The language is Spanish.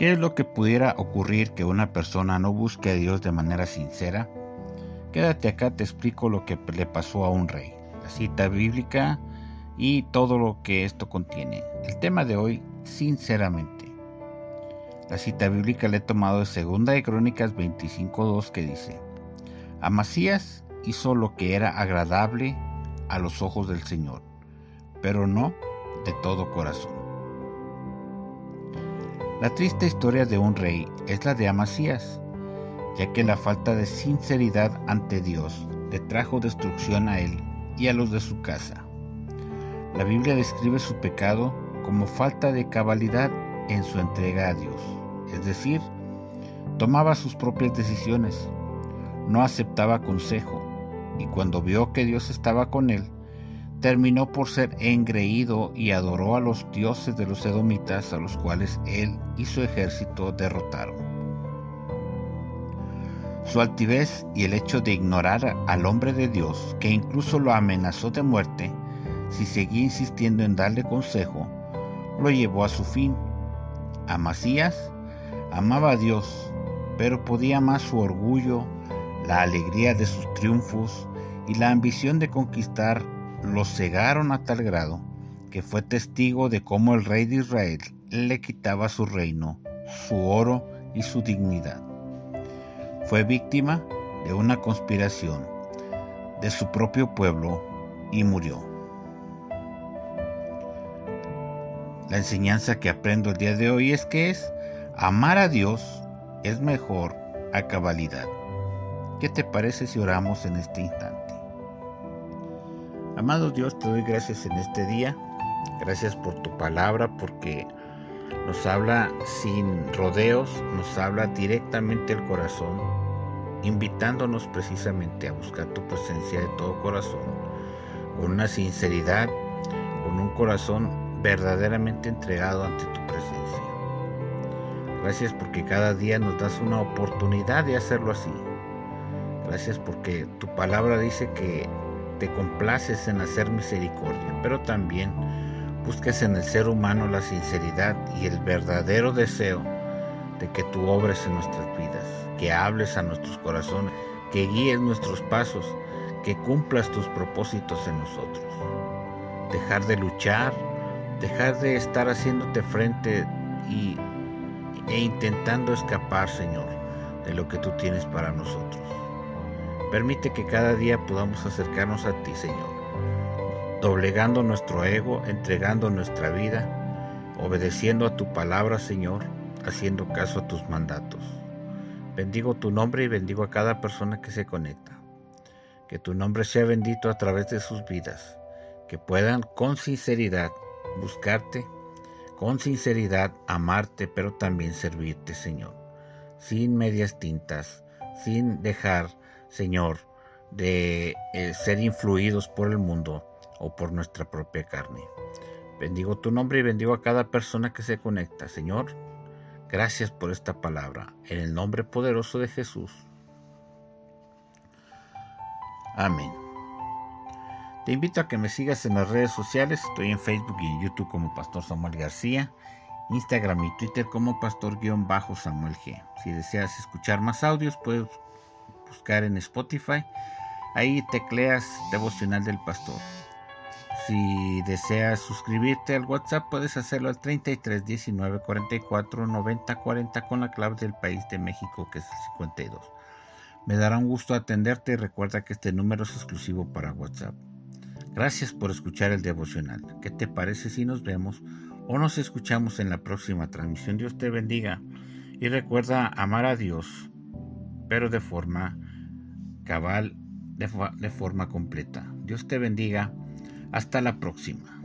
¿Qué es lo que pudiera ocurrir que una persona no busque a Dios de manera sincera? Quédate acá, te explico lo que le pasó a un rey, la cita bíblica y todo lo que esto contiene. El tema de hoy, sinceramente. La cita bíblica le he tomado de Segunda de Crónicas 25.2 que dice, Amasías hizo lo que era agradable a los ojos del Señor, pero no de todo corazón. La triste historia de un rey es la de Amasías, ya que la falta de sinceridad ante Dios le trajo destrucción a él y a los de su casa. La Biblia describe su pecado como falta de cabalidad en su entrega a Dios, es decir, tomaba sus propias decisiones, no aceptaba consejo, y cuando vio que Dios estaba con él, terminó por ser engreído y adoró a los dioses de los edomitas a los cuales él y su ejército derrotaron. Su altivez y el hecho de ignorar al hombre de Dios, que incluso lo amenazó de muerte si seguía insistiendo en darle consejo, lo llevó a su fin. Amasías amaba a Dios, pero podía más su orgullo, la alegría de sus triunfos y la ambición de conquistar lo cegaron a tal grado que fue testigo de cómo el rey de Israel le quitaba su reino, su oro y su dignidad. Fue víctima de una conspiración de su propio pueblo y murió. La enseñanza que aprendo el día de hoy es que es amar a Dios es mejor a cabalidad. ¿Qué te parece si oramos en este instante? Amado Dios, te doy gracias en este día. Gracias por tu palabra, porque nos habla sin rodeos, nos habla directamente al corazón, invitándonos precisamente a buscar tu presencia de todo corazón, con una sinceridad, con un corazón verdaderamente entregado ante tu presencia. Gracias porque cada día nos das una oportunidad de hacerlo así. Gracias porque tu palabra dice que te complaces en hacer misericordia, pero también busques en el ser humano la sinceridad y el verdadero deseo de que tú obres en nuestras vidas, que hables a nuestros corazones, que guíes nuestros pasos, que cumplas tus propósitos en nosotros. Dejar de luchar, dejar de estar haciéndote frente y, e intentando escapar, Señor, de lo que tú tienes para nosotros. Permite que cada día podamos acercarnos a ti, Señor, doblegando nuestro ego, entregando nuestra vida, obedeciendo a tu palabra, Señor, haciendo caso a tus mandatos. Bendigo tu nombre y bendigo a cada persona que se conecta. Que tu nombre sea bendito a través de sus vidas, que puedan con sinceridad buscarte, con sinceridad amarte, pero también servirte, Señor, sin medias tintas, sin dejar Señor, de eh, ser influidos por el mundo o por nuestra propia carne. Bendigo tu nombre y bendigo a cada persona que se conecta. Señor, gracias por esta palabra. En el nombre poderoso de Jesús. Amén. Te invito a que me sigas en las redes sociales. Estoy en Facebook y en YouTube como Pastor Samuel García. Instagram y Twitter como Pastor-Samuel G. Si deseas escuchar más audios, puedes buscar en Spotify. Ahí tecleas Devocional del Pastor. Si deseas suscribirte al WhatsApp, puedes hacerlo al 33 19 44 90 40 con la clave del país de México, que es el 52. Me dará un gusto atenderte y recuerda que este número es exclusivo para WhatsApp. Gracias por escuchar el devocional. ¿Qué te parece si nos vemos o nos escuchamos en la próxima transmisión? Dios te bendiga y recuerda amar a Dios, pero de forma cabal de, forma completa. Dios te bendiga. Hasta la próxima.